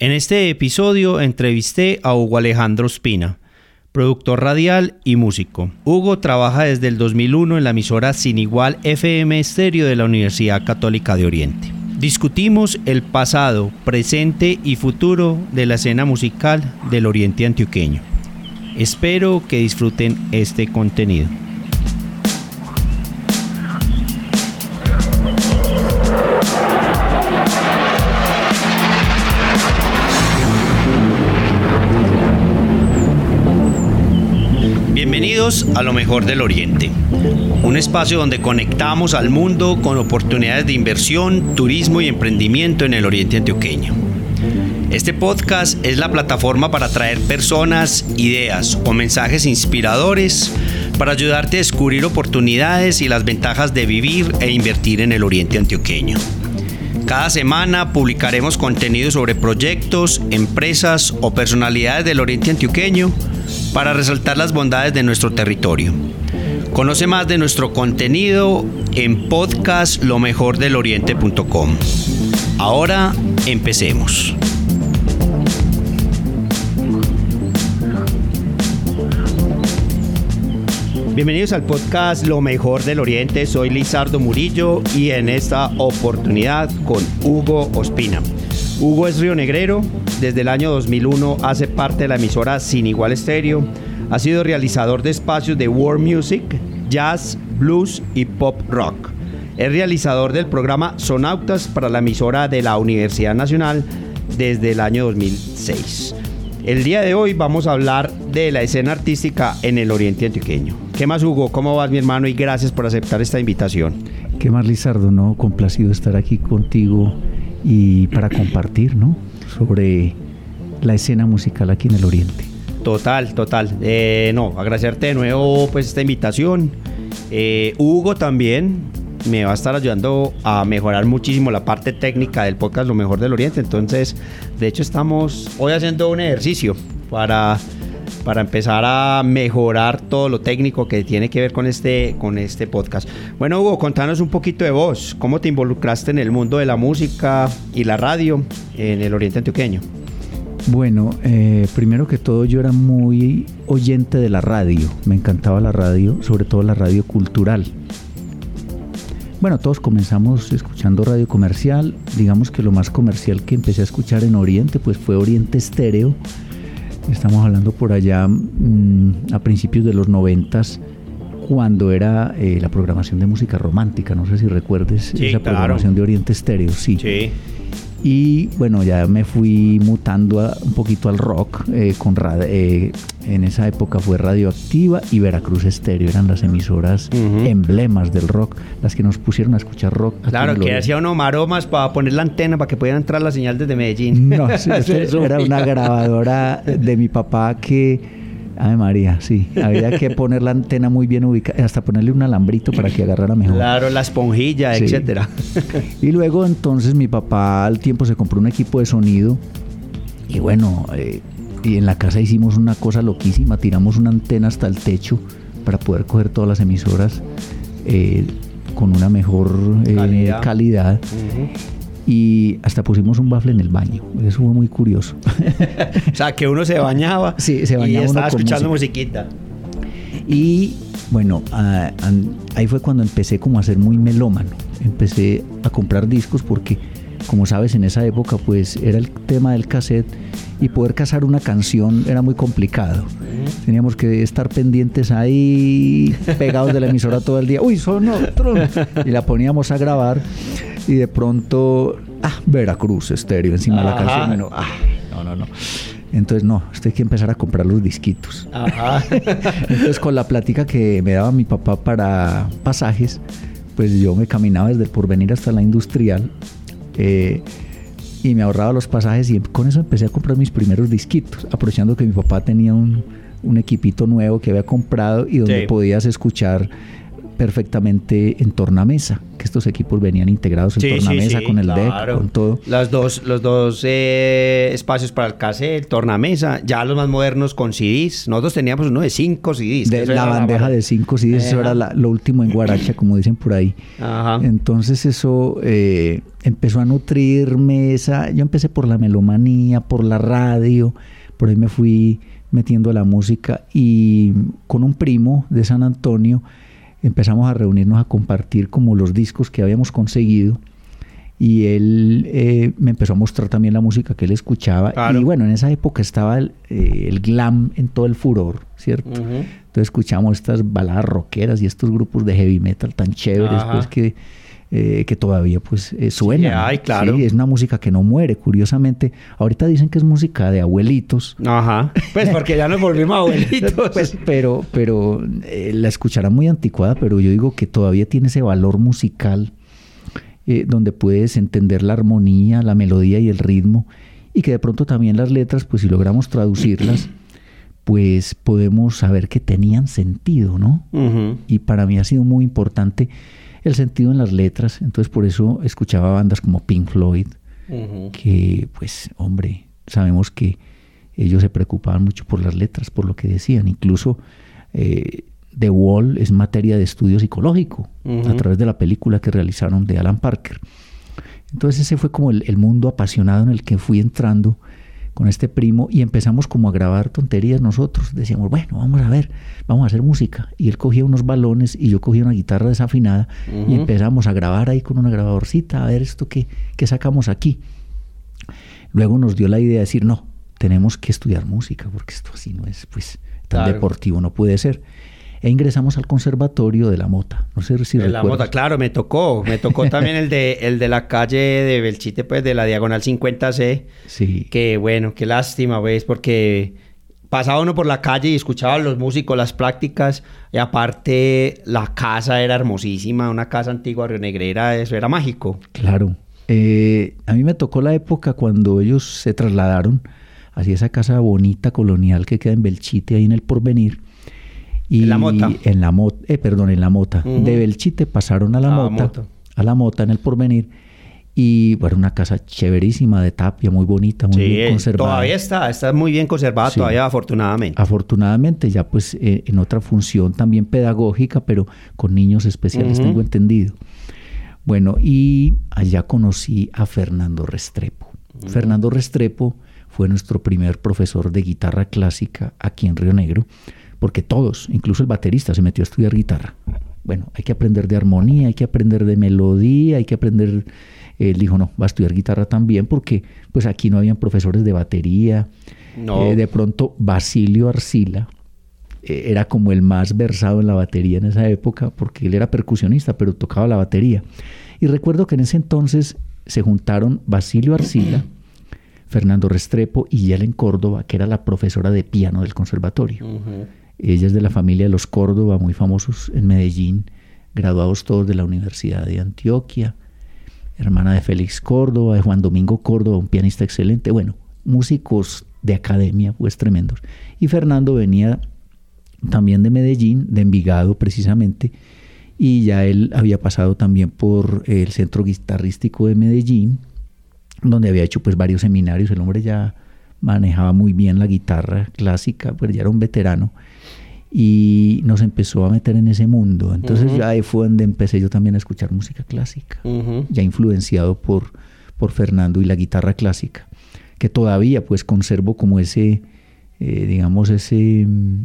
En este episodio entrevisté a Hugo Alejandro Espina, productor radial y músico. Hugo trabaja desde el 2001 en la emisora Sin Igual FM Estéreo de la Universidad Católica de Oriente. Discutimos el pasado, presente y futuro de la escena musical del Oriente Antioqueño. Espero que disfruten este contenido. A lo mejor del Oriente, un espacio donde conectamos al mundo con oportunidades de inversión, turismo y emprendimiento en el Oriente Antioqueño. Este podcast es la plataforma para traer personas, ideas o mensajes inspiradores para ayudarte a descubrir oportunidades y las ventajas de vivir e invertir en el Oriente Antioqueño. Cada semana publicaremos contenido sobre proyectos, empresas o personalidades del Oriente Antioqueño para resaltar las bondades de nuestro territorio. Conoce más de nuestro contenido en podcastlomejordeloriente.com. Ahora empecemos. Bienvenidos al podcast Lo mejor del Oriente. Soy Lizardo Murillo y en esta oportunidad con Hugo Ospina. Hugo es rionegrero, desde el año 2001 hace parte de la emisora Sin Igual Estéreo, ha sido realizador de espacios de world music, jazz, blues y pop rock. Es realizador del programa Sonautas para la emisora de la Universidad Nacional desde el año 2006. El día de hoy vamos a hablar de la escena artística en el Oriente Antioqueño. ¿Qué más, Hugo? ¿Cómo vas, mi hermano? Y gracias por aceptar esta invitación. ¿Qué más, Lizardo? No, complacido estar aquí contigo y para compartir, ¿no? Sobre la escena musical aquí en el Oriente. Total, total. Eh, no, agradecerte de nuevo pues esta invitación. Eh, Hugo también me va a estar ayudando a mejorar muchísimo la parte técnica del podcast Lo Mejor del Oriente. Entonces, de hecho, estamos hoy haciendo un ejercicio para, para empezar a mejorar todo lo técnico que tiene que ver con este, con este podcast. Bueno, Hugo, contanos un poquito de vos. ¿Cómo te involucraste en el mundo de la música y la radio en el Oriente Antioqueño? Bueno, eh, primero que todo yo era muy oyente de la radio, me encantaba la radio, sobre todo la radio cultural. Bueno, todos comenzamos escuchando radio comercial. Digamos que lo más comercial que empecé a escuchar en Oriente, pues fue Oriente Estéreo. Estamos hablando por allá mm, a principios de los noventas, cuando era eh, la programación de música romántica. No sé si recuerdes esa programación de Oriente Estéreo. Sí. sí. Y bueno, ya me fui mutando un poquito al rock. Eh, con eh, en esa época fue Radioactiva y Veracruz Estéreo. Eran las emisoras emblemas del rock, las que nos pusieron a escuchar rock. Claro, que hacía uno maromas para poner la antena para que pudieran entrar la señal desde Medellín. No, sí, era una grabadora de mi papá que Ay María, sí. Había que poner la antena muy bien ubicada, hasta ponerle un alambrito para que agarrara mejor. Claro, la esponjilla, etcétera. Y luego entonces mi papá al tiempo se compró un equipo de sonido y bueno, eh, y en la casa hicimos una cosa loquísima, tiramos una antena hasta el techo para poder coger todas las emisoras eh, con una mejor eh, calidad y hasta pusimos un bafle en el baño. Eso fue muy curioso. o sea, que uno se bañaba, sí, se bañaba y estaba escuchando musiquita. Y bueno, ahí fue cuando empecé como a ser muy melómano. Empecé a comprar discos porque, como sabes, en esa época pues era el tema del cassette y poder cazar una canción era muy complicado. Teníamos que estar pendientes ahí, pegados de la emisora todo el día. Uy, son otros. Y la poníamos a grabar y de pronto, ah, Veracruz estéreo encima de la canción. no, ah, no, no, no. Entonces, no, esto hay que empezar a comprar los disquitos. Ajá. Entonces, con la plática que me daba mi papá para pasajes, pues yo me caminaba desde el porvenir hasta la industrial eh, y me ahorraba los pasajes y con eso empecé a comprar mis primeros disquitos, aprovechando que mi papá tenía un, un equipito nuevo que había comprado y donde podías escuchar perfectamente en tornamesa, que estos equipos venían integrados en tornamesa con el deck, con todo. Los dos, los dos eh, espacios para el cassette, tornamesa, ya los más modernos con CDs. Nosotros teníamos uno de cinco CDs. De la bandeja de cinco CDs, eso era lo último en Guaracha, como dicen por ahí. Entonces eso eh, empezó a nutrirme, esa, yo empecé por la melomanía, por la radio, por ahí me fui metiendo a la música y con un primo de San Antonio empezamos a reunirnos a compartir como los discos que habíamos conseguido y él eh, me empezó a mostrar también la música que él escuchaba. Y bueno, en esa época estaba el, eh, glam en todo el furor, ¿cierto? Entonces escuchamos estas baladas rockeras y estos grupos de heavy metal tan chéveres pues que eh, que todavía pues eh, suena. Sí, claro. es una música que no muere, curiosamente. Ahorita dicen que es música de abuelitos. Ajá. Pues porque ya nos volvimos abuelitos. pues, pero pero eh, la escucharán muy anticuada, pero yo digo que todavía tiene ese valor musical donde puedes entender la armonía, la melodía y el ritmo y que de pronto también las letras, pues si logramos traducirlas, pues podemos saber que tenían sentido, ¿no? Y para mí ha sido muy importante el sentido en las letras. Entonces por eso escuchaba bandas como Pink Floyd, que pues hombre, sabemos que ellos se preocupaban mucho por las letras, por lo que decían. Incluso eh, The Wall es materia de estudio psicológico a través de la película que realizaron de Alan Parker. Entonces ese fue como el mundo apasionado en el que fui entrando con este primo y empezamos como a grabar tonterías nosotros. Decíamos, bueno, vamos a ver, vamos a hacer música. Y él cogía unos balones y yo cogía una guitarra desafinada y empezamos a grabar ahí con una grabadorcita, a ver esto que, que sacamos aquí. Luego nos dio la idea de decir, no, tenemos que estudiar música porque esto así no es pues tan deportivo, no puede ser e ingresamos al conservatorio de la Mota. No sé si de la Mota, claro, me tocó. Me tocó también el de, el de la calle de Belchite, pues de la diagonal 50C. Sí. Que bueno, qué lástima, pues, porque pasaba uno por la calle y escuchaba a los músicos, las prácticas, y aparte la casa era hermosísima, una casa antigua rionegrera, eso era mágico. Claro. Eh, a mí me tocó la época cuando ellos se trasladaron hacia esa casa bonita colonial que queda en Belchite, ahí en el Porvenir y en la mota. En la mota, eh, perdón, en la mota. De Belchite pasaron a la mota, a la mota en el porvenir. Y bueno, una casa chéverísima de tapia, muy bonita, muy bien conservada. Todavía está, está muy bien conservada, todavía afortunadamente. Afortunadamente, ya pues eh, en otra función también pedagógica, pero con niños especiales, tengo entendido. Bueno, y allá conocí a Fernando Restrepo. Fernando Restrepo fue nuestro primer profesor de guitarra clásica aquí en Río Negro porque todos, incluso el baterista, se metió a estudiar guitarra. Bueno, hay que aprender de armonía, hay que aprender de melodía, hay que aprender... Él dijo, no, va a estudiar guitarra también porque pues aquí no habían profesores de batería. Eh, de pronto Basilio Arcila eh, era como el más versado en la batería en esa época porque él era percusionista, pero tocaba la batería. Y recuerdo que en ese entonces se juntaron Basilio Arcila, Fernando Restrepo y Yelen Córdoba, que era la profesora de piano del conservatorio. Ella es de la familia de los Córdoba, muy famosos en Medellín, graduados todos de la Universidad de Antioquia, hermana de Félix Córdoba, de Juan Domingo Córdoba, un pianista excelente, bueno, músicos de academia, pues tremendos. Y Fernando venía también de Medellín, de Envigado precisamente, y ya él había pasado también por el Centro Guitarrístico de Medellín, donde había hecho pues varios seminarios, el hombre ya manejaba muy bien la guitarra clásica, pues ya era un veterano y nos empezó a meter en ese mundo. Entonces ya ahí fue donde empecé yo también a escuchar música clásica, ya influenciado por, por Fernando y la guitarra clásica, que todavía pues conservo como ese, eh, digamos, ese mm,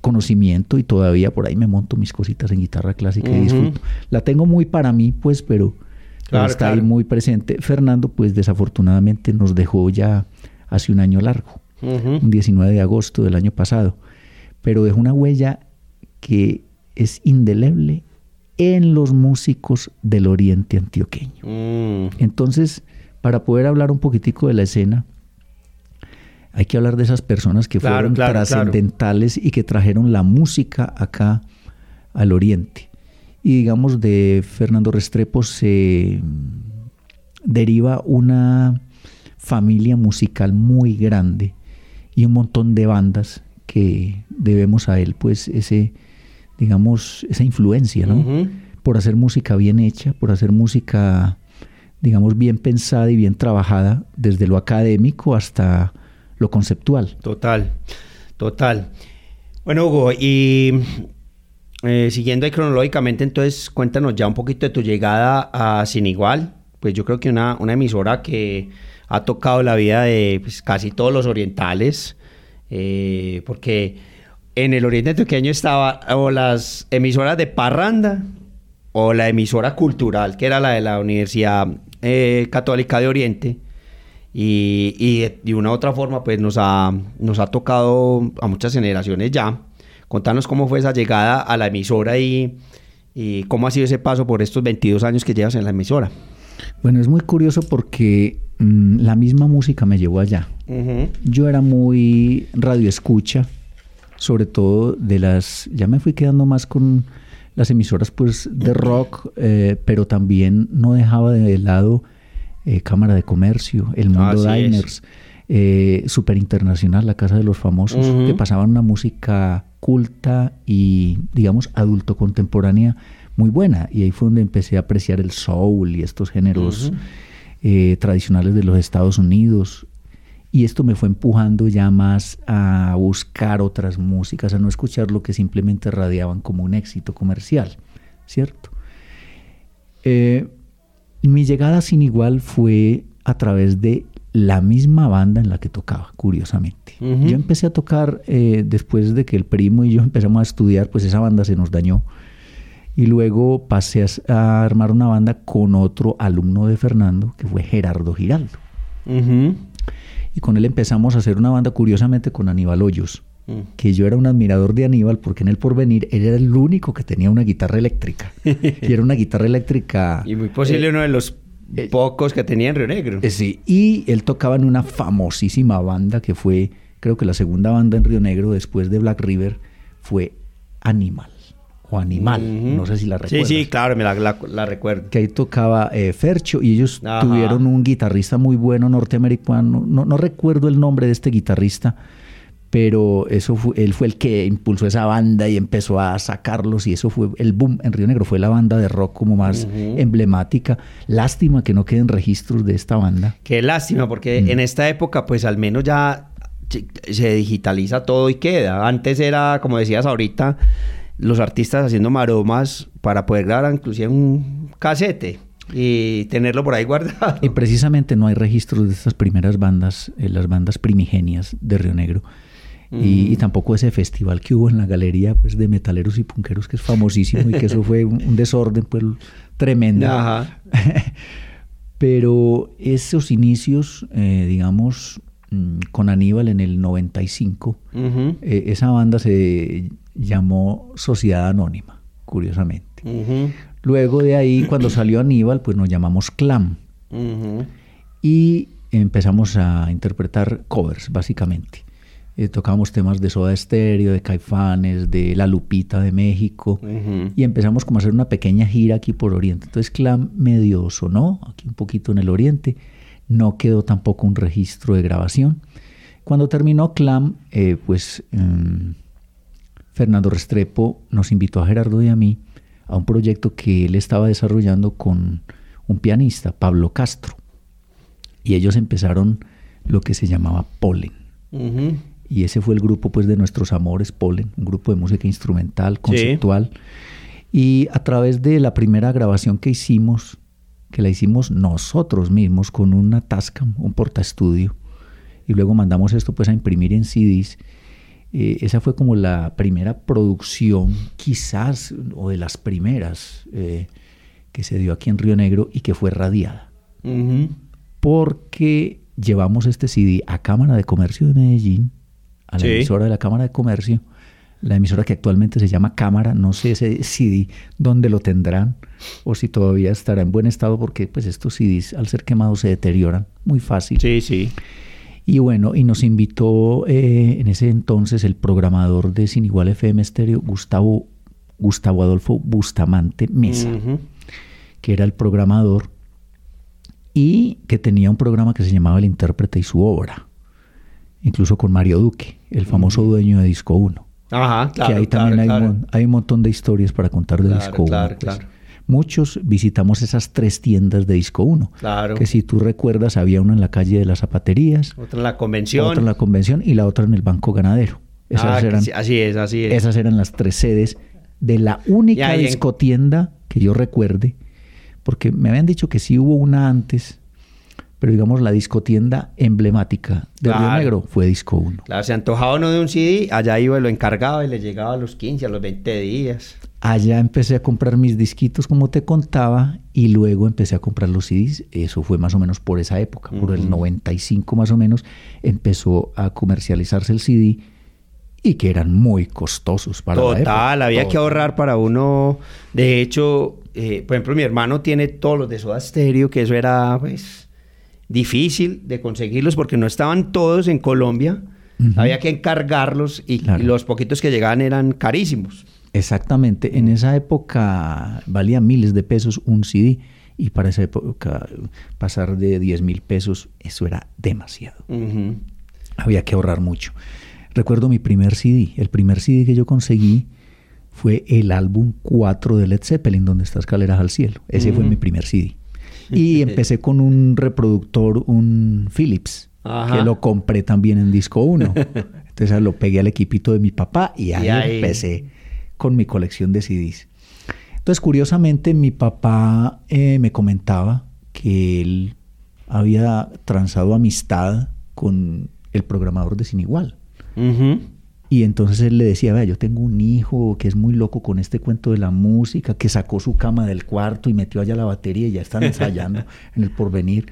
conocimiento y todavía por ahí me monto mis cositas en guitarra clásica y disfruto. La tengo muy para mí pues, pero, está ahí muy presente. Fernando pues desafortunadamente nos dejó ya hace un año largo, un 19 de agosto del año pasado pero dejó una huella que es indeleble en los músicos del oriente antioqueño. Mm. Entonces, para poder hablar un poquitico de la escena, hay que hablar de esas personas que fueron trascendentales y que trajeron la música acá al oriente. Y digamos, de Fernando Restrepo se deriva una familia musical muy grande y un montón de bandas que debemos a él pues ese digamos, esa influencia, ¿no? Por hacer música bien hecha, por hacer música, digamos, bien pensada y bien trabajada, desde lo académico hasta lo conceptual. Total, total. Bueno, Hugo, y eh, siguiendo ahí cronológicamente, entonces cuéntanos ya un poquito de tu llegada a Sin Igual. Pues yo creo que una, una emisora que ha tocado la vida de pues, casi todos los orientales, eh, porque en el oriente antioqueño estaba o las emisoras de Parranda o la emisora cultural, que era la de la Universidad eh, Católica de Oriente. Y, y, de una u otra forma, pues nos ha, nos ha tocado a muchas generaciones ya. Contanos cómo fue esa llegada a la emisora y, y cómo ha sido ese paso por estos 22 años que llevas en la emisora. Bueno, es muy curioso porque mm, la misma música me llevó allá. Yo era muy radio escucha, sobre todo de las, ya me fui quedando más con las emisoras pues de rock, eh, pero también no dejaba de lado eh, Cámara de Comercio, El Mundo Diners, eh, Super Internacional, La Casa de los Famosos, que pasaban una música culta y digamos adulto contemporánea muy buena. Y ahí fue donde empecé a apreciar el soul y estos géneros eh, tradicionales de los Estados Unidos. Y esto me fue empujando ya más a buscar otras músicas, a no escuchar lo que simplemente radiaban como un éxito comercial, ¿cierto? Eh, mi llegada sin igual fue a través de la misma banda en la que tocaba, curiosamente. Yo empecé a tocar eh, después de que el primo y yo empezamos a estudiar, pues esa banda se nos dañó y luego pasé a, armar una banda con otro alumno de Fernando, que fue Gerardo Giraldo. Y con él empezamos a hacer una banda, curiosamente, con Aníbal Hoyos. Mm. Que yo era un admirador de Aníbal porque en el porvenir él era el único que tenía una guitarra eléctrica. y era una guitarra eléctrica. Y muy posible eh, uno de los eh, pocos que tenía en Río Negro. Eh, sí, y él tocaba en una famosísima banda que fue, creo que la segunda banda en Río Negro después de Black River, fue Animal o Animal, no sé si la recuerdas. Sí, sí, claro, me la, recuerdo. Que ahí tocaba eh, Fercho y ellos tuvieron un guitarrista muy bueno norteamericano, no, no, recuerdo el nombre de este guitarrista, pero eso fue, él fue el que impulsó esa banda y empezó a sacarlos y eso fue el boom en Río Negro, fue la banda de rock como más emblemática. Lástima que no queden registros de esta banda. Qué lástima, porque en esta época pues al menos ya se digitaliza todo y queda. Antes era, como decías ahorita, los artistas haciendo maromas para poder grabar inclusive un casete y tenerlo por ahí guardado. Y precisamente no hay registros de estas primeras bandas, eh, las bandas primigenias de Río Negro. Y, mm. tampoco ese festival que hubo en la galería pues, de metaleros y punqueros, que es famosísimo y que eso fue un, desorden pues, tremendo. Pero esos inicios, eh, digamos, mm, con Aníbal en el 95, eh, esa banda se llamó Sociedad Anónima, curiosamente. Luego de ahí, cuando salió Aníbal, pues nos llamamos Clam. Y empezamos a interpretar covers, básicamente. Eh, tocábamos temas de Soda Stereo, de Caifanes, de La Lupita de México. Y empezamos como a hacer una pequeña gira aquí por Oriente. Entonces Clam medio sonó, aquí un poquito en el Oriente. No quedó tampoco un registro de grabación. Cuando terminó Clam, eh, pues... Em, Fernando Restrepo nos invitó a Gerardo y a mí a un proyecto que él estaba desarrollando con un pianista, Pablo Castro. Y ellos empezaron lo que se llamaba Polen. Y ese fue el grupo pues de nuestros amores, Polen, un grupo de música instrumental, conceptual. Y a través de la primera grabación que hicimos, que la hicimos nosotros mismos con una Tascam, un portaestudio, y luego mandamos esto pues a imprimir en CDs, eh, esa fue como la primera producción, quizás, o de las primeras eh, que se dio aquí en Río Negro y que fue radiada. Porque llevamos este CD a Cámara de Comercio de Medellín, a la emisora de la Cámara de Comercio, la emisora que actualmente se llama Cámara, no sé ese CD dónde lo tendrán o si todavía estará en buen estado porque pues estos CDs al ser quemados se deterioran muy fácil. Sí, sí. Y bueno, y nos invitó eh, en ese entonces el programador de Sin Igual FM Estéreo, Gustavo, Gustavo Adolfo Bustamante Mesa, que era el programador y que tenía un programa que se llamaba El Intérprete y su obra, incluso con Mario Duque, el famoso dueño de Disco 1. Ajá, claro. Que ahí también hay, Un, hay, un montón de historias para contar de Disco 1. Claro, pues. claro. Muchos visitamos esas tres tiendas de Disco 1. Claro. Que si tú recuerdas, había una en la calle de las zapaterías. Otra en la convención. Otra en la convención y la otra en el Banco Ganadero. Esas ah, eran, así es, así es. Esas eran las tres sedes de la única discotienda que yo recuerde. Porque me habían dicho que sí hubo una antes, pero digamos la discotienda emblemática de Río Negro fue Disco 1. Claro, se antojaba uno de un CD, allá iba y lo encargaba y le llegaba a los 15, a los 20 días. Allá empecé a comprar mis disquitos, como te contaba, y luego empecé a comprar los CDs. Eso fue más o menos por esa época, por el 95 más o menos, empezó a comercializarse el CD y que eran muy costosos para Total, la época. había que ahorrar para uno. De hecho, eh, por ejemplo, mi hermano tiene todos los de Soda Stereo, que eso era, pues difícil de conseguirlos porque no estaban todos en Colombia. Había que encargarlos y, los poquitos que llegaban eran carísimos. Exactamente. En esa época valía miles de pesos un CD y para esa época pasar de 10 mil pesos, eso era demasiado. Había que ahorrar mucho. Recuerdo mi primer CD. El primer CD que yo conseguí fue el álbum 4 de Led Zeppelin, donde está Escaleras al Cielo. Ese fue mi primer CD. Y empecé con un reproductor, un Philips, que lo compré también en disco 1. Entonces lo pegué al equipito de mi papá y ahí, empecé con mi colección de CDs. Entonces, curiosamente, mi papá eh, me comentaba que él había transado amistad con el programador de Sin Igual. Y entonces él le decía, vea, yo tengo un hijo que es muy loco con este cuento de la música, que sacó su cama del cuarto y metió allá la batería y ya están ensayando en el porvenir.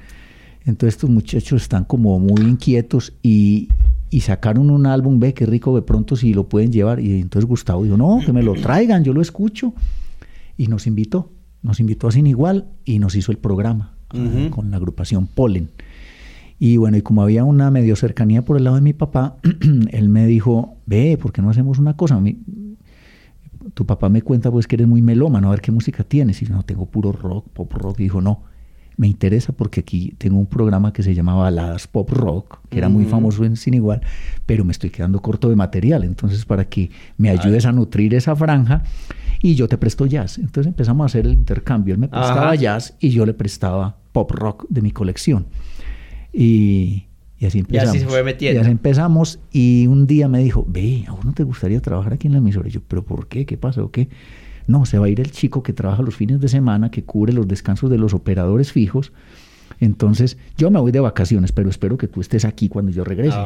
Entonces estos muchachos están como muy inquietos y, y, sacaron un álbum, ve qué rico de pronto si lo pueden llevar. Y entonces Gustavo dijo, no, que me lo traigan, yo lo escucho. Y nos invitó, nos invitó a Sin Igual y nos hizo el programa con la agrupación Polen. Y bueno, y como había una medio cercanía por el lado de mi papá, él me dijo, ve, ¿por qué no hacemos una cosa? tu papá me cuenta pues que eres muy melómano, a ver qué música tienes. Y yo no, tengo puro rock, pop rock. Y dijo, no, me interesa porque aquí tengo un programa que se llamaba Baladas Pop Rock, que era muy famoso en Sin Igual, pero me estoy quedando corto de material. Entonces, para que me ayudes a nutrir esa franja, y yo te presto jazz. Entonces empezamos a hacer el intercambio. Él me prestaba jazz y yo le prestaba pop rock de mi colección. Y, así empezamos. Y así se fue metiendo. Y así empezamos y un día me dijo, ve, ¿a vos no te gustaría trabajar aquí en la emisora? Y yo, ¿pero por qué? ¿Qué pasa o qué? No, se va a ir el chico que trabaja los fines de semana, que cubre los descansos de los operadores fijos. Entonces, yo me voy de vacaciones, pero espero que tú estés aquí cuando yo regrese.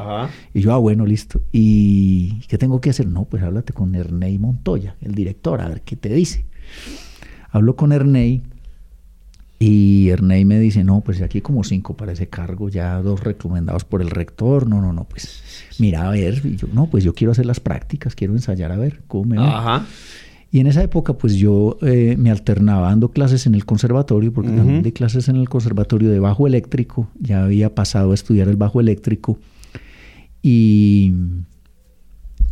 Y yo, ah, bueno, listo. ¿Y qué tengo que hacer? No, pues háblate con Ernei Montoya, el director, a ver qué te dice. Hablo con Ernei y Ernei me dice, no, pues aquí como cinco para ese cargo, ya dos recomendados por el rector, no, no, no, pues mira, a ver, y yo, no, pues yo quiero hacer las prácticas, quiero ensayar a ver cómo me va. Y en esa época, pues yo eh, me alternaba dando clases en el conservatorio, porque también di clases en el conservatorio de bajo eléctrico, ya había pasado a estudiar el bajo eléctrico, y,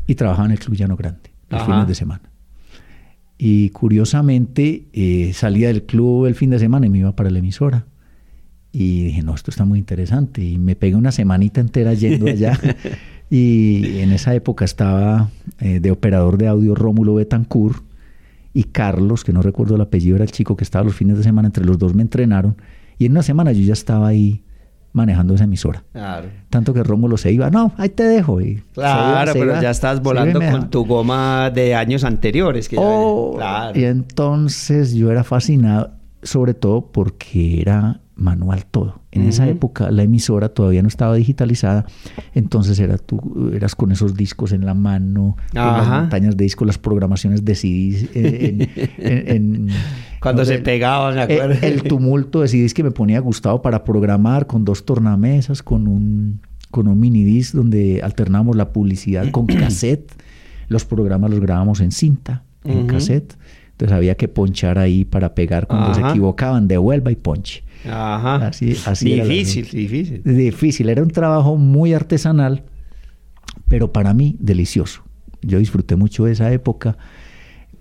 y trabajaba en el Club Llano Grande, los fines de semana. Y curiosamente eh, salía del club el fin de semana y me iba para la emisora. Y dije, no, esto está muy interesante. Y me pegué una semanita entera yendo allá. y en esa época estaba eh, de operador de audio Rómulo Betancourt y Carlos, que no recuerdo el apellido, era el chico que estaba los fines de semana. Entre los dos me entrenaron. Y en una semana yo ya estaba ahí manejando esa emisora. Claro. Tanto que Rómulo se iba, no, ahí te dejo. Y claro, pero ya estás volando con tu goma de años anteriores. Que oh, Y entonces yo era fascinado, sobre todo porque era manual todo. En esa época la emisora todavía no estaba digitalizada, entonces era tú, eras con esos discos en la mano, con las montañas de discos, las programaciones de CDs en, cuando se pegaban, me acuerdo. El, tumulto de CDs que me ponía Gustavo para programar con dos tornamesas, con un con un mini disc donde alternamos la publicidad con cassette. Los programas los grabamos en cinta, en cassette. Entonces había que ponchar ahí para pegar cuando se equivocaban, devuelva y ponche. Ajá. Así, así difícil, difícil. Difícil. Era un trabajo muy artesanal, pero para mí delicioso. Yo disfruté mucho de esa época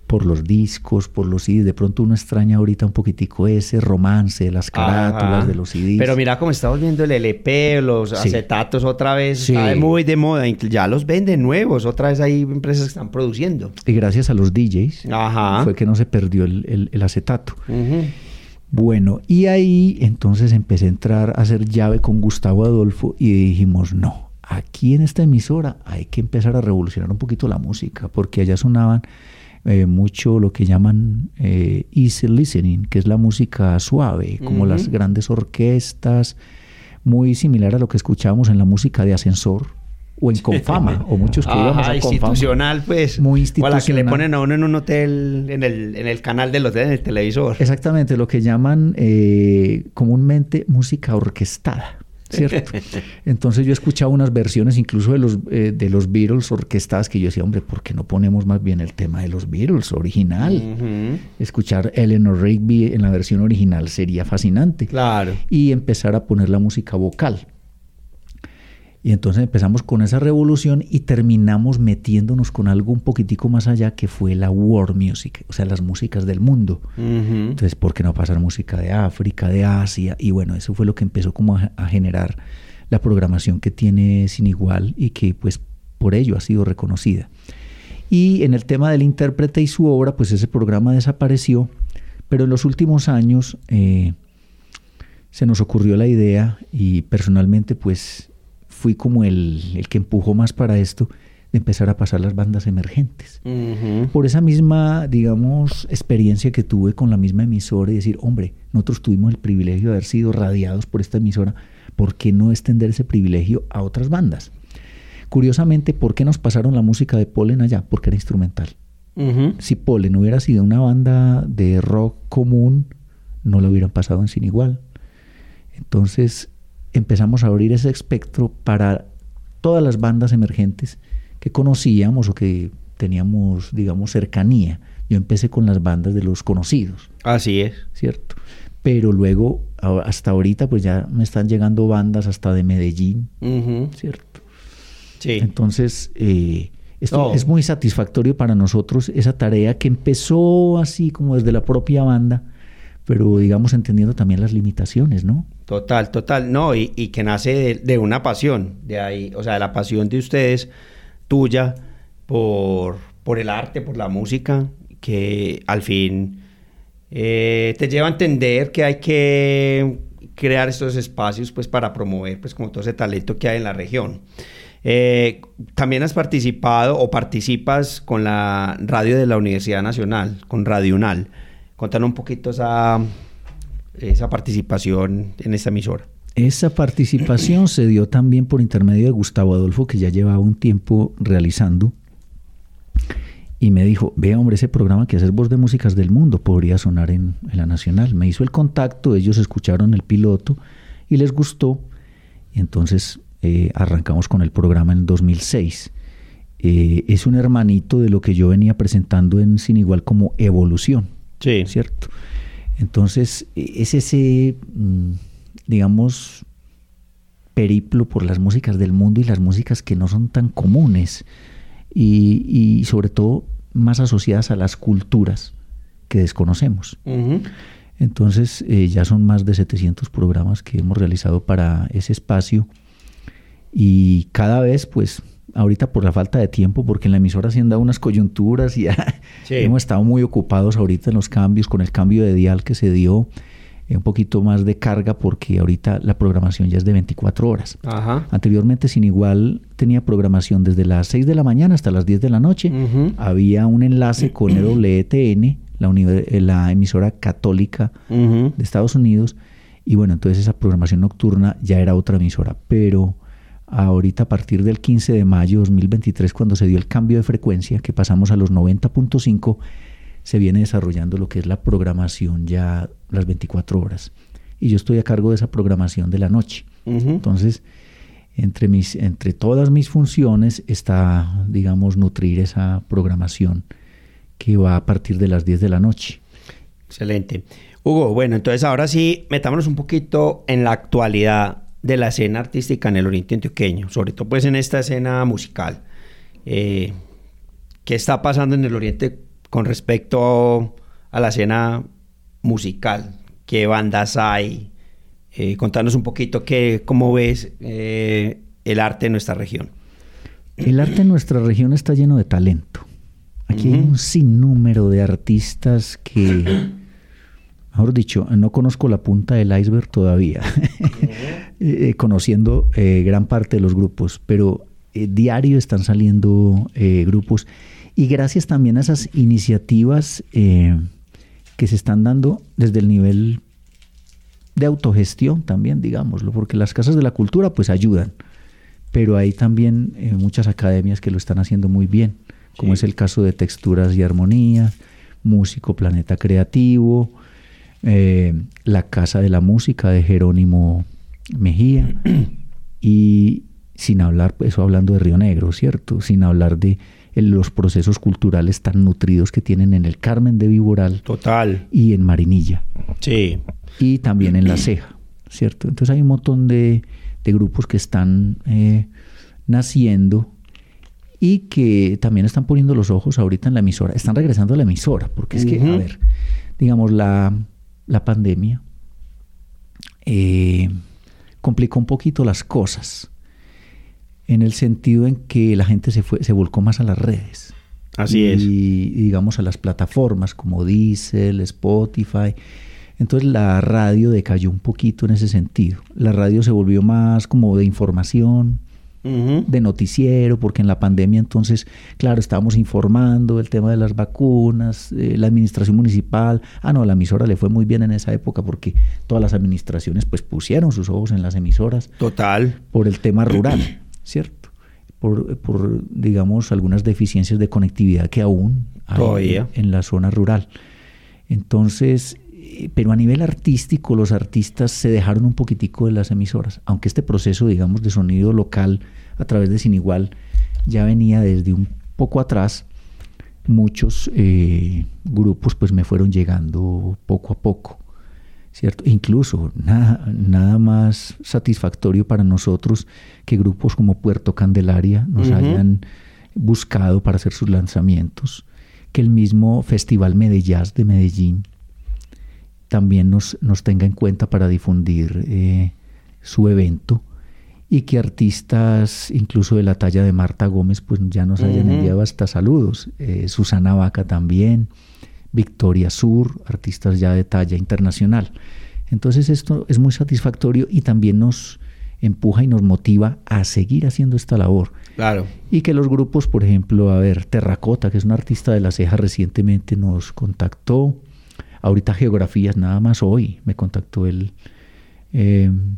por los discos, por los CDs. De pronto uno extraña ahorita un poquitico ese romance, las carátulas de los CDs. Pero mira cómo estamos viendo el LP, los acetatos otra vez, está muy de moda. Ya los venden nuevos, otra vez hay empresas que están produciendo. Y gracias a los DJs fue que no se perdió el, acetato. Bueno, y ahí entonces empecé a entrar a hacer llave con Gustavo Adolfo y dijimos, no, aquí en esta emisora hay que empezar a revolucionar un poquito la música, porque allá sonaban eh, mucho lo que llaman eh, easy listening, que es la música suave, como las grandes orquestas, muy similar a lo que escuchábamos en la música de ascensor, o en Confama, o muchos que íbamos a institucional, pues. Muy institucional. O la que le ponen a uno en un hotel, en el, en el canal del hotel, en el televisor. Exactamente, lo que llaman eh, comúnmente música orquestada. ¿Cierto? Entonces yo escuchaba unas versiones incluso de los, eh, de los Beatles orquestadas que yo decía, hombre, ¿por qué no ponemos más bien el tema de los Beatles original? Escuchar Eleanor Rigby en la versión original sería fascinante. Claro. Y empezar a poner la música vocal. Y entonces empezamos con esa revolución y terminamos metiéndonos con algo un poquitico más allá que fue la world music, o sea, las músicas del mundo. Entonces, ¿por qué no pasar música de África, de Asia? Y bueno, eso fue lo que empezó como a, a generar la programación que tiene Sin Igual y que pues por ello ha sido reconocida. Y en el tema del intérprete y su obra, pues ese programa desapareció, pero en los últimos años eh, se nos ocurrió la idea y personalmente pues fui como el, que empujó más para esto, de empezar a pasar las bandas emergentes. Por esa misma, digamos, experiencia que tuve con la misma emisora y decir, hombre, nosotros tuvimos el privilegio de haber sido radiados por esta emisora, ¿por qué no extender ese privilegio a otras bandas? Curiosamente, ¿por qué nos pasaron la música de Polen allá? Porque era instrumental. Si Polen hubiera sido una banda de rock común, no lo hubieran pasado en Sin Igual. Entonces, empezamos a abrir ese espectro para todas las bandas emergentes que conocíamos o que teníamos, digamos, cercanía. Yo empecé con las bandas de los conocidos. Así es. ¿Cierto? Pero luego, hasta ahorita, pues ya me están llegando bandas hasta de Medellín, ¿cierto? Sí. Entonces, eh, esto es muy satisfactorio para nosotros, esa tarea que empezó así como desde la propia banda, pero digamos entendiendo también las limitaciones, ¿no? Total, total, no, y, que nace de, una pasión, de ahí, o sea, de la pasión de ustedes, tuya, por, por el arte, por la música, que al fin eh, te lleva a entender que hay que crear estos espacios pues para promover pues como todo ese talento que hay en la región. Eh, también has participado o participas con la radio de la Universidad Nacional, con Radio UNAL. Contanos un poquito esa, esa participación en esta emisora. Esa participación se dio también por intermedio de Gustavo Adolfo, que ya llevaba un tiempo realizando. Y me dijo, ve hombre, ese programa que haces voz de músicas del mundo podría sonar en, la Nacional. Me hizo el contacto, ellos escucharon el piloto y les gustó. Y entonces eh, arrancamos con el programa en 2006. Eh, es un hermanito de lo que yo venía presentando en Sin Igual como Evolución. Sí. ¿Cierto? Entonces, e, es ese, mm, digamos, periplo por las músicas del mundo y las músicas que no son tan comunes y, sobre todo más asociadas a las culturas que desconocemos. Entonces, eh, ya son más de 700 programas que hemos realizado para ese espacio y cada vez, pues, ahorita por la falta de tiempo, porque en la emisora se han dado unas coyunturas y ya hemos estado muy ocupados ahorita en los cambios, con el cambio de dial que se dio, eh, un poquito más de carga porque ahorita la programación ya es de 24 horas. Anteriormente sin igual tenía programación desde las 6 de la mañana hasta las 10 de la noche. Había un enlace con el WTN, la, eh, la emisora católica de Estados Unidos. Y bueno, entonces esa programación nocturna ya era otra emisora, pero ahorita a partir del 15 de mayo de 2023, cuando se dio el cambio de frecuencia, que pasamos a los 90.5, se viene desarrollando lo que es la programación ya las 24 horas. Y yo estoy a cargo de esa programación de la noche. Entonces, entre, mis, entre todas mis funciones está, digamos, nutrir esa programación que va a partir de las 10 de la noche. Excelente. Hugo, bueno, entonces ahora sí, metámonos un poquito en la actualidad de la escena artística en el Oriente Antioqueño, sobre todo pues en esta escena musical. Eh, ¿Qué está pasando en el Oriente con respecto a la escena musical? ¿Qué bandas hay? Eh, contanos un poquito qué, cómo ves eh, el arte en nuestra región. El arte en nuestra región está lleno de talento. Aquí hay un sinnúmero de artistas que, mejor dicho, no conozco la punta del iceberg todavía, eh, conociendo gran parte de los grupos, pero diario están saliendo grupos. Y gracias también a esas iniciativas que se están dando desde el nivel de autogestión también, digámoslo, porque las casas de la cultura pues ayudan, pero hay también eh, muchas academias que lo están haciendo muy bien, como es el caso de Texturas y Armonías, Músico Planeta Creativo, eh, la Casa de la Música de Jerónimo Mejía, y sin hablar, eso hablando de Río Negro, ¿cierto? Sin hablar de los procesos culturales tan nutridos que tienen en el Carmen de Viboral. Total. Y en Marinilla. Sí. Y también en La Ceja, ¿cierto? Entonces hay un montón de, grupos que están eh, naciendo y que también están poniendo los ojos ahorita en la emisora. Están regresando a la emisora, porque es que, a ver, digamos, la, pandemia eh, complicó un poquito las cosas en el sentido en que la gente se, fue, se volcó más a las redes. Así es. Y digamos a las plataformas como Diesel, Spotify. Entonces la radio decayó un poquito en ese sentido. La radio se volvió más como de información, de noticiero, porque en la pandemia entonces, claro, estábamos informando el tema de las vacunas, eh, la administración municipal. Ah, no, la emisora le fue muy bien en esa época porque todas las administraciones pues pusieron sus ojos en las emisoras. Total. Por el tema rural. ¿cierto? Por, digamos, algunas deficiencias de conectividad que aún hay en la zona rural. Entonces, pero a nivel artístico, los artistas se dejaron un poquitico de las emisoras, aunque este proceso, digamos, de sonido local a través de Sin Igual ya venía desde un poco atrás, muchos eh, grupos pues me fueron llegando poco a poco. ¿cierto? Incluso nada, nada más satisfactorio para nosotros que grupos como Puerto Candelaria nos hayan buscado para hacer sus lanzamientos, que el mismo Festival Medellín de Medellín también nos, nos tenga en cuenta para difundir eh, su evento y que artistas incluso de la talla de Marta Gómez pues ya nos hayan enviado hasta saludos, eh, Susana Vaca también, Victoria Sur, artistas ya de talla internacional. Entonces esto es muy satisfactorio y también nos empuja y nos motiva a seguir haciendo esta labor. Claro. Y que los grupos, por ejemplo, a ver, Terracota, que es un artista de la ceja, recientemente nos contactó. Ahorita Geografías, nada más hoy me contactó el, em,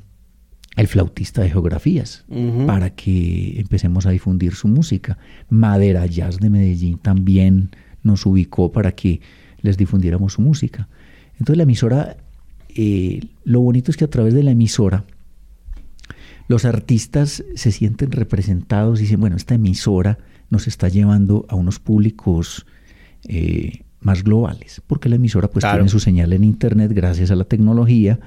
el flautista de Geografías para que empecemos a difundir su música. Madera Jazz de Medellín también nos ubicó para que les difundiéramos su música. Entonces la emisora, eh, lo bonito es que a través de la emisora, los artistas se sienten representados y dicen, bueno, esta emisora nos está llevando a unos públicos eh, más globales, porque la emisora pues tiene su señal en internet gracias a la tecnología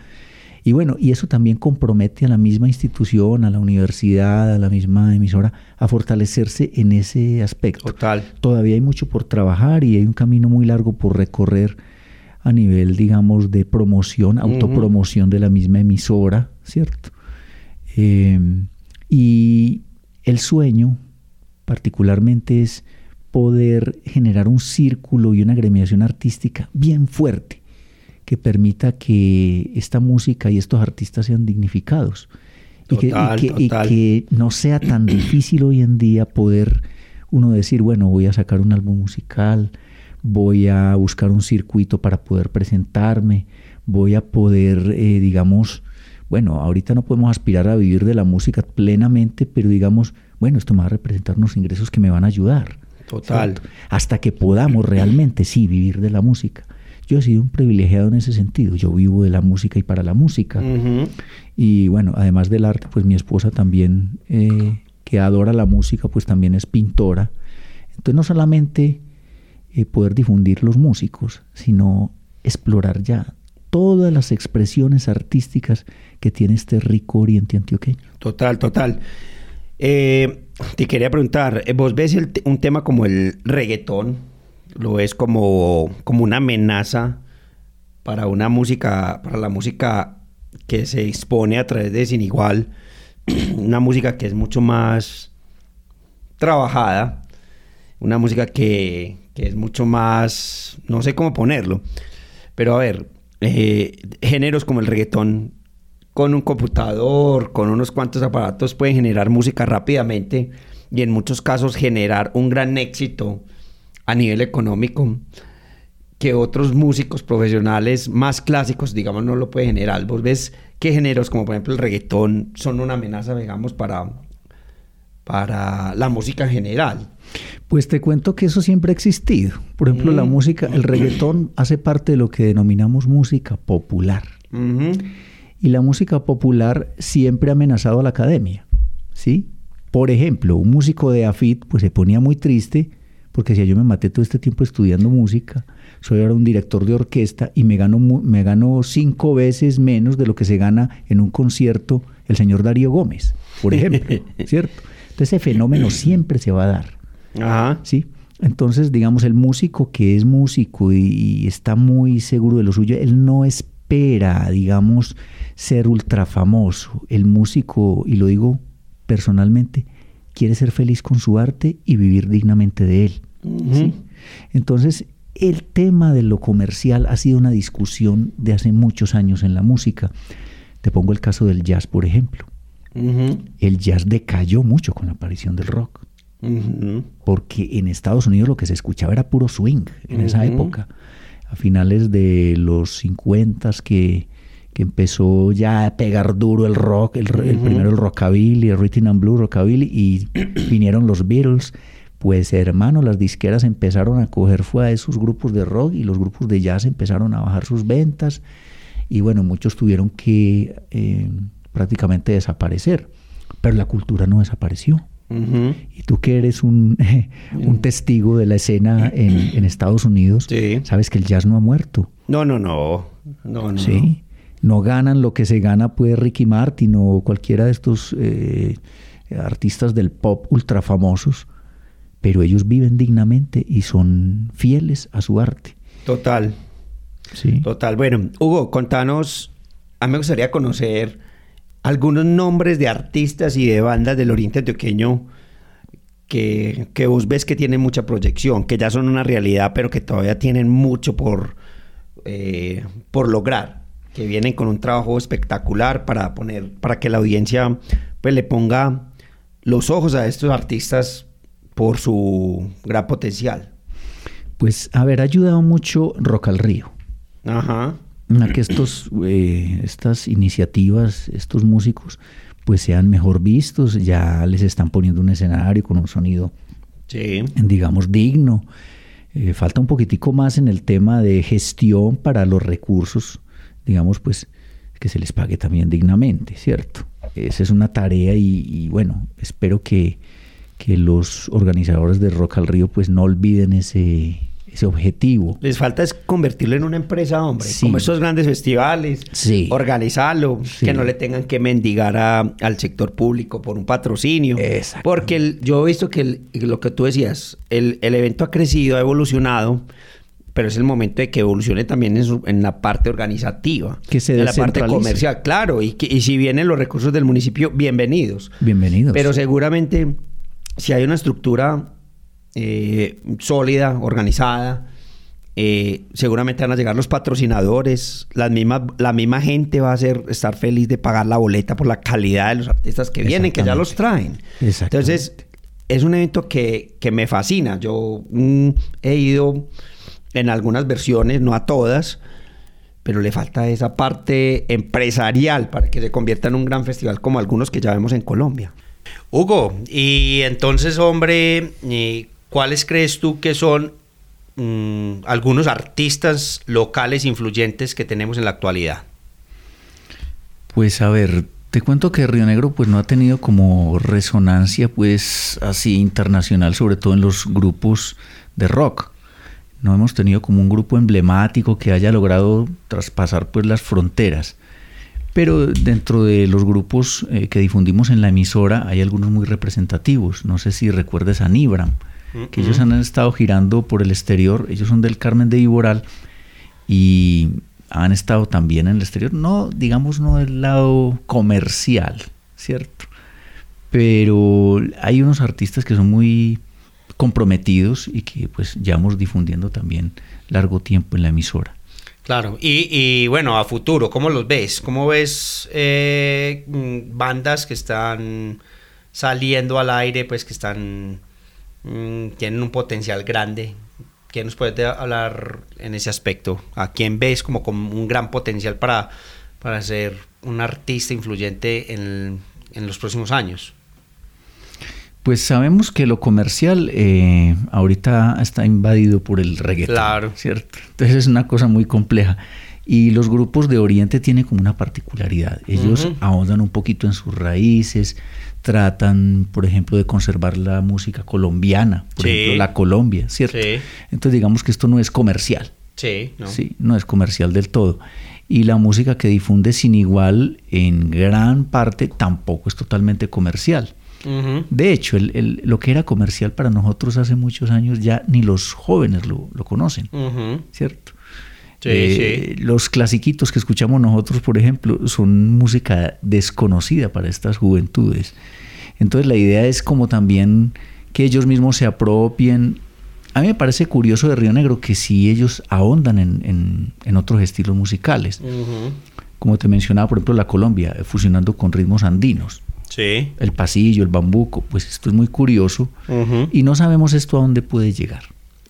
y bueno, y eso también compromete a la misma institución, a la universidad, a la misma emisora, a fortalecerse en ese aspecto. Total. Todavía hay mucho por trabajar y hay un camino muy largo por recorrer a nivel, digamos, de promoción, autopromoción de la misma emisora, ¿cierto? Em, y el sueño, particularmente, es poder generar un círculo y una agremiación artística bien fuerte que permita que esta música y estos artistas sean dignificados. y, que, no sea tan difícil hoy en día poder uno decir, bueno, voy a sacar un álbum musical, voy a buscar un circuito para poder presentarme, voy a poder, eh, digamos, bueno, ahorita no podemos aspirar a vivir de la música plenamente, pero digamos, bueno, esto me va a representar unos ingresos que me van a ayudar. Total. Hasta que podamos realmente, sí, vivir de la música. Yo he sido un privilegiado en ese sentido. Yo vivo de la música y para la música. Y bueno, además del arte, pues mi esposa también, eh, que adora la música, pues también es pintora. Entonces no solamente eh, poder difundir los músicos, sino explorar ya todas las expresiones artísticas que tiene este rico oriente antioqueño. Total, total. Eh, te quería preguntar, ¿vos ves un tema como el reggaetón? lo ves como, como una amenaza para una música, para la música que se expone a través de Sin Igual, una música que es mucho más trabajada, una música que, que es mucho más, no sé cómo ponerlo, pero a ver, eh, géneros como el reggaetón con un computador, con unos cuantos aparatos pueden generar música rápidamente y en muchos casos generar un gran éxito a nivel económico que otros músicos profesionales más clásicos, digamos, no lo pueden generar. Vos ves que géneros como por ejemplo el reggaetón son una amenaza, digamos, para, para la música en general. Pues te cuento que eso siempre ha existido. Por ejemplo, la mm. música, el reggaetón hace parte de lo que denominamos música popular. Y la música popular siempre ha amenazado a la academia. ¿Sí? Por ejemplo, un músico de AFIT pues se ponía muy triste porque si yo me maté todo este tiempo estudiando música, soy ahora un director de orquesta y me gano, me gano cinco veces menos de lo que se gana en un concierto el señor Darío Gómez, por ejemplo, ¿cierto? Entonces ese fenómeno siempre se va a dar. Ajá. ¿Sí? Entonces, digamos, el músico que es músico y, está muy seguro de lo suyo, él no espera, digamos, ser ultra famoso. El músico, y lo digo personalmente, quiere ser feliz con su arte y vivir dignamente de él. ¿sí? Entonces, el tema de lo comercial ha sido una discusión de hace muchos años en la música. Te pongo el caso del jazz, por ejemplo. El jazz decayó mucho con la aparición del rock. Porque en Estados Unidos lo que se escuchaba era puro swing en esa época. A finales de los 50 que, que empezó ya a pegar duro el rock, el, primero el rockabilly, el rhythm and blues rockabilly, y vinieron los Beatles. Pues hermano, las disqueras empezaron a coger fue a esos grupos de rock y los grupos de jazz empezaron a bajar sus ventas y bueno, muchos tuvieron que eh, prácticamente desaparecer, pero la cultura no desapareció. Y tú que eres un, un, testigo de la escena en, Estados Unidos, sabes que el jazz no ha muerto. No, no, no. No, no. Sí. No ganan lo que se gana pues Ricky Martin o cualquiera de estos eh, artistas del pop ultra famosos, pero ellos viven dignamente y son fieles a su arte. Total. Sí. Total. Bueno, Hugo, contanos, a mí me gustaría conocer algunos nombres de artistas y de bandas del Oriente Antioqueño que, que vos ves que tienen mucha proyección, que ya son una realidad, pero que todavía tienen mucho por, eh, por lograr, que vienen con un trabajo espectacular para poner, para que la audiencia pues le ponga los ojos a estos artistas por su gran potencial. Pues haber ayudado mucho Rock al Río. Ajá a que estos, eh, estas iniciativas, estos músicos, pues sean mejor vistos, ya les están poniendo un escenario con un sonido, digamos, digno. Eh, falta un poquitico más en el tema de gestión para los recursos, digamos, pues que se les pague también dignamente, ¿cierto? Esa es una tarea y, y bueno, espero que, que los organizadores de Rock al Río pues no olviden ese, ese objetivo. Les falta es convertirlo en una empresa, hombre. Como esos grandes festivales. Sí. Organizarlo. Que no le tengan que mendigar al sector público por un patrocinio. Porque yo he visto que lo que tú decías, el, evento ha crecido, ha evolucionado. Pero es el momento de que evolucione también en, la parte organizativa. Que se En la parte comercial, claro. Y, y si vienen los recursos del municipio, bienvenidos. Bienvenidos. Pero seguramente, si hay una estructura eh, sólida, organizada. Eh, seguramente van a llegar los patrocinadores, las mismas, la misma gente va a ser, estar feliz de pagar la boleta por la calidad de los artistas que vienen, que ya los traen. Entonces, es un evento que, me fascina. Yo mm, he ido en algunas versiones, no a todas, pero le falta esa parte empresarial para que se convierta en un gran festival como algunos que ya vemos en Colombia. Hugo, y entonces, hombre, eh, ¿cuáles crees tú que son mm, algunos artistas locales influyentes que tenemos en la actualidad? Pues a ver, te cuento que Río Negro pues no ha tenido como resonancia pues así internacional, sobre todo en los grupos de rock. No hemos tenido como un grupo emblemático que haya logrado traspasar pues las fronteras. Pero dentro de los grupos eh, que difundimos en la emisora hay algunos muy representativos. No sé si recuerdes a Nibram que ellos han estado girando por el exterior, ellos son del Carmen de Iboral y han estado también en el exterior, no, digamos, no del lado comercial, ¿cierto? Pero hay unos artistas que son muy comprometidos y que pues llevamos difundiendo también largo tiempo en la emisora. Claro, y, bueno, a futuro, ¿cómo los ves? ¿Cómo ves eh, mm, bandas que están saliendo al aire, pues que están, mm, tienen un potencial grande? ¿Quién nos puede hablar en ese aspecto? ¿A quién ves como, como un gran potencial para, para ser un artista influyente en, en los próximos años? Pues sabemos que lo comercial eh, ahorita está invadido por el reggaetón. Claro. ¿Cierto? Entonces es una cosa muy compleja. Y los grupos de Oriente tienen como una particularidad. Ellos ahondan un poquito en sus raíces, tratan, por ejemplo, de conservar la música colombiana, por ejemplo, la Colombia, ¿cierto? Sí. Entonces digamos que esto no es comercial. Sí, no. Sí, no es comercial del todo. Y la música que difunde sin igual, en gran parte, tampoco es totalmente comercial. De hecho, lo que era comercial para nosotros hace muchos años ya ni los jóvenes lo, conocen, ¿cierto? Eh, los clasiquitos que escuchamos nosotros, por ejemplo, son música desconocida para estas juventudes. Entonces la idea es como también que ellos mismos se apropien. A mí me parece curioso de Río Negro que si ellos ahondan en, otros estilos musicales, como te mencionaba, por ejemplo, la Colombia, fusionando con ritmos andinos. El pasillo, el bambuco, pues esto es muy curioso y no sabemos esto a dónde puede llegar.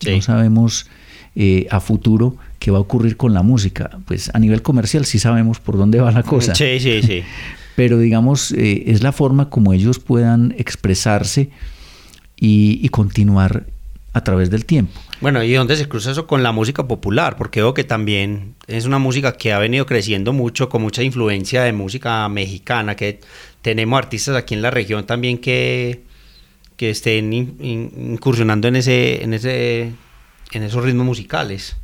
No sabemos eh, a futuro qué va a ocurrir con la música. Pues a nivel comercial sí sabemos por dónde va la cosa. Sí, sí, sí. Pero digamos, eh, es la forma como ellos puedan expresarse y, continuar a través del tiempo. Bueno, ¿y dónde se cruza eso con la música popular? Porque veo que también es una música que ha venido creciendo mucho, con mucha influencia de música mexicana, que tenemos artistas aquí en la región también que, que estén incursionando en ese, en ese, en esos ritmos musicales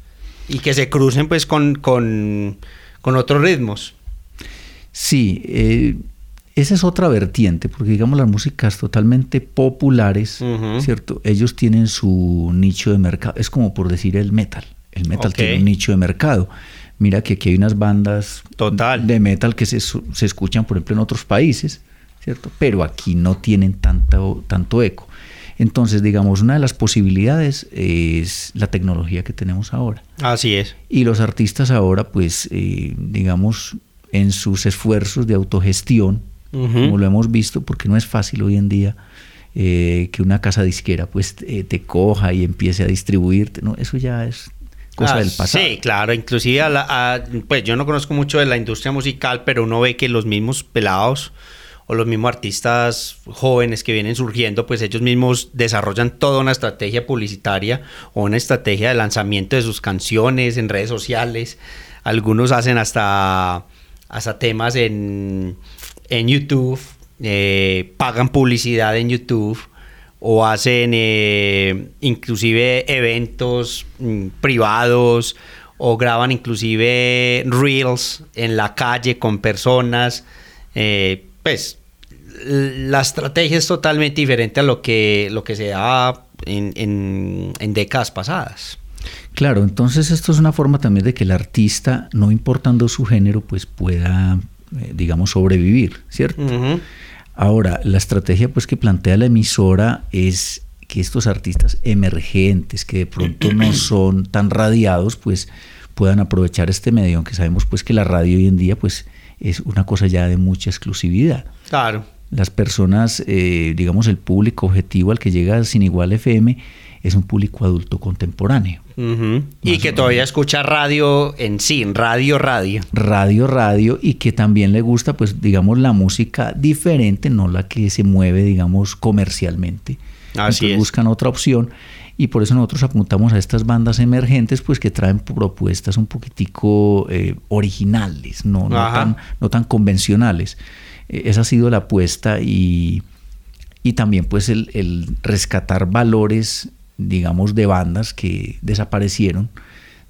y que se crucen pues con, con, otros ritmos. Sí, eh, esa es otra vertiente, porque digamos las músicas totalmente populares, ¿cierto? Ellos tienen su nicho de mercado, es como por decir el metal, el metal tiene un nicho de mercado. Mira que aquí hay unas bandas de metal que se, se, escuchan, por ejemplo, en otros países, ¿cierto? Pero aquí no tienen tanto, tanto eco. Entonces, digamos, una de las posibilidades es la tecnología que tenemos ahora. Así es. Y los artistas ahora, pues, eh, digamos, en sus esfuerzos de autogestión, como lo hemos visto, porque no es fácil hoy en día eh, que una casa disquera pues te, te coja y empiece a distribuirte, ¿no? Eso ya es cosa ah, del pasado. Sí, claro, inclusive pues yo no conozco mucho de la industria musical, pero uno ve que los mismos pelados o los mismos artistas jóvenes que vienen surgiendo, pues ellos mismos desarrollan toda una estrategia publicitaria o una estrategia de lanzamiento de sus canciones en redes sociales. Algunos hacen hasta, hasta temas en, en YouTube, eh, pagan publicidad en YouTube o hacen eh, inclusive eventos mm, privados o graban inclusive reels en la calle con personas. Eh, pues la estrategia es totalmente diferente a lo que, lo que se da en, en, décadas pasadas. Claro, entonces esto es una forma también de que el artista, no importando su género, pues pueda, eh, digamos, sobrevivir, ¿cierto? Ahora, la estrategia pues que plantea la emisora es que estos artistas emergentes que de pronto no son tan radiados, pues puedan aprovechar este medio, aunque sabemos pues que la radio hoy en día pues es una cosa ya de mucha exclusividad. Claro. Las personas, eh, digamos el público objetivo al que llega sin igual FM es un público adulto contemporáneo. Y que todavía escucha radio en sí, radio, radio. Radio, radio, y que también le gusta, pues, digamos, la música diferente, no la que se mueve, digamos, comercialmente. Así es. buscan otra opción y por eso nosotros apuntamos a estas bandas emergentes pues que traen propuestas un poquitico eh, originales, no, tan, no tan convencionales. E, esa ha sido la apuesta y, y también pues el, el, rescatar valores digamos, de bandas que desaparecieron,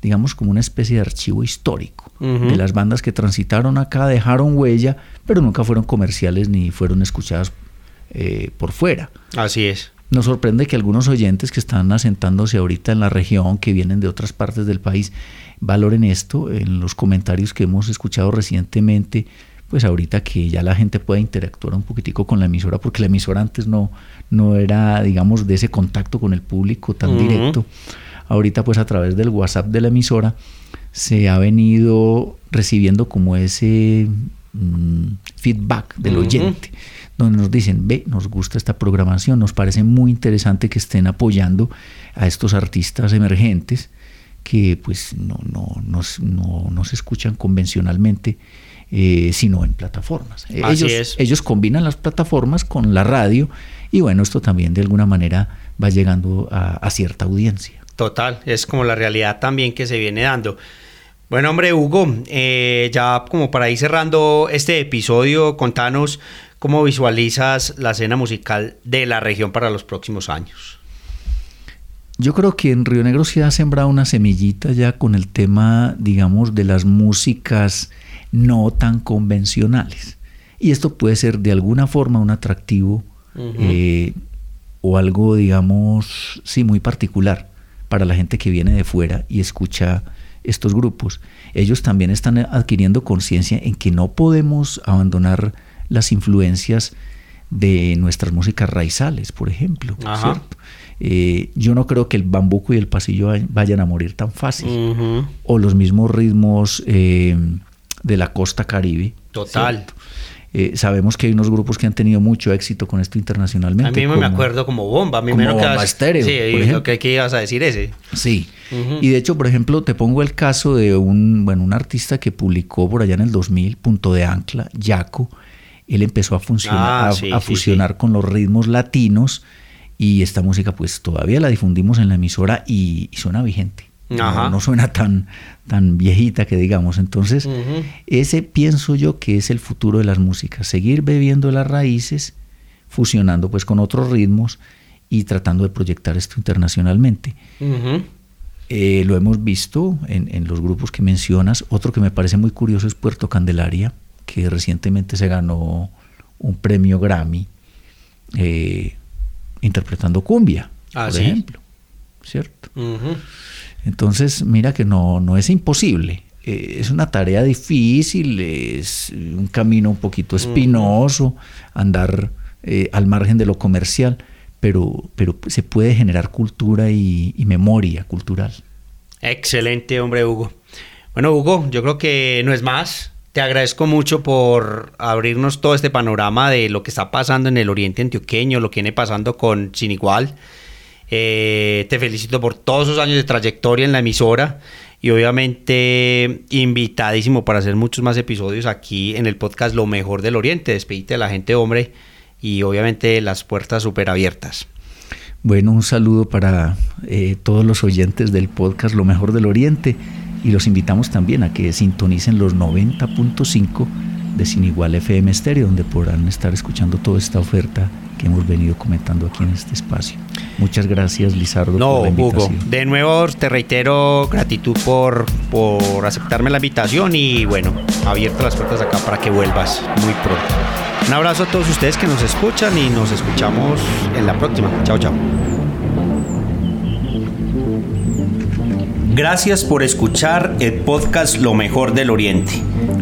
digamos, como una especie de archivo histórico de las bandas que transitaron acá, dejaron huella, pero nunca fueron comerciales ni fueron escuchadas eh, por fuera. Así es. nos sorprende que algunos oyentes que están asentándose ahorita en la región, que vienen de otras partes del país, valoren esto. En los comentarios que hemos escuchado recientemente, pues ahorita que ya la gente puede interactuar un poquitico con la emisora, porque la emisora antes no, no era, digamos, de ese contacto con el público tan directo. Ahorita pues a través del WhatsApp de la emisora se ha venido recibiendo como ese mm, feedback del oyente donde nos dicen, ve, nos gusta esta programación, nos parece muy interesante que estén apoyando a estos artistas emergentes que pues no, no, no, se escuchan convencionalmente, eh, sino en plataformas. ellos, ellos combinan las plataformas con la radio y bueno, esto también de alguna manera va llegando a, cierta audiencia. Total, es como la realidad también que se viene dando. Bueno, hombre, Hugo, eh, ya como para ir cerrando este episodio, contanos ¿Cómo visualizas la escena musical de la región para los próximos años? Yo creo que en Río Negro se ha sembrado una semillita ya con el tema, digamos, de las músicas no tan convencionales. Y esto puede ser de alguna forma un atractivo eh, o algo, digamos, sí, muy particular para la gente que viene de fuera y escucha estos grupos. Ellos también están adquiriendo conciencia en que no podemos abandonar las influencias de nuestras músicas raizales, por ejemplo. Eh, yo no creo que el bambuco y el pasillo vayan a morir tan fácil. O los mismos ritmos eh, de la costa caribe. Total. Eh, sabemos que hay unos grupos que han tenido mucho éxito con esto internacionalmente. A mí me acuerdo como Bomba. como Bomba Estéreo. Sí, lo que, que ibas a decir ese. Sí. Y de hecho, por ejemplo, te pongo el caso de un, bueno, un artista que publicó por allá en el 2000, Punto de Ancla, Yaco, él empezó a, funcionar, ah, a, fusionar con los ritmos latinos y esta música pues todavía la difundimos en la emisora y, suena vigente. No, suena tan, tan viejita que digamos. Entonces, ese pienso yo que es el futuro de las músicas, seguir bebiendo las raíces, fusionando pues con otros ritmos y tratando de proyectar esto internacionalmente. Eh, lo hemos visto en, en, los grupos que mencionas. Otro que me parece muy curioso es Puerto Candelaria que recientemente se ganó un premio Grammy eh, interpretando cumbia, ah, por ejemplo. ¿Cierto? Entonces, mira que no, no es imposible. Eh, es una tarea difícil, es un camino un poquito espinoso, andar eh, al margen de lo comercial, pero, pero se puede generar cultura y memoria cultural. Excelente, hombre, Hugo. Bueno, Hugo, yo creo que no es más. Te agradezco mucho por abrirnos todo este panorama de lo que está pasando en el oriente antioqueño, lo que viene pasando con Sin Igual. Eh, te felicito por todos esos años de trayectoria en la emisora y obviamente invitadísimo para hacer muchos más episodios aquí en el podcast Lo Mejor del Oriente. Despedite de la gente, hombre, y obviamente las puertas súper abiertas. Bueno, un saludo para eh, todos los oyentes del podcast Lo Mejor del Oriente y los invitamos también a que sintonicen los 90.5 de Sin Igual FM Stereo, donde podrán estar escuchando toda esta oferta que hemos venido comentando aquí en este espacio. Muchas gracias, Lizardo, por la invitación. Hugo, de nuevo te reitero gratitud por, por aceptarme la invitación y bueno, abierto las puertas acá para que vuelvas muy pronto. Un abrazo a todos ustedes que nos escuchan y nos escuchamos en la próxima. Chao, chao. Gracias por escuchar el podcast Lo mejor del Oriente.